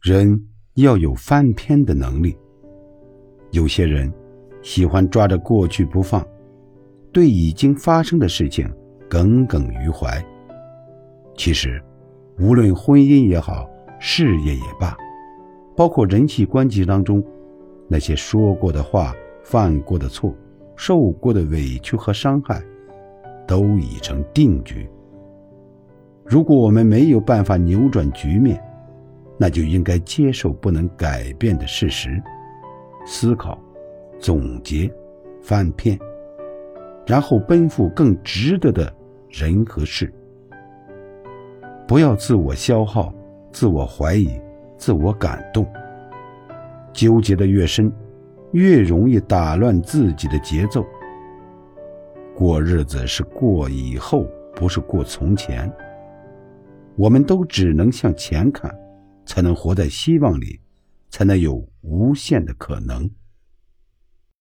人要有翻篇的能力。有些人喜欢抓着过去不放，对已经发生的事情耿耿于怀。其实，无论婚姻也好，事业也罢，包括人际关系当中，那些说过的话、犯过的错、受过的委屈和伤害，都已成定局。如果我们没有办法扭转局面，那就应该接受不能改变的事实，思考、总结、翻篇，然后奔赴更值得的人和事。不要自我消耗、自我怀疑、自我感动。纠结的越深，越容易打乱自己的节奏。过日子是过以后，不是过从前。我们都只能向前看，才能活在希望里，才能有无限的可能。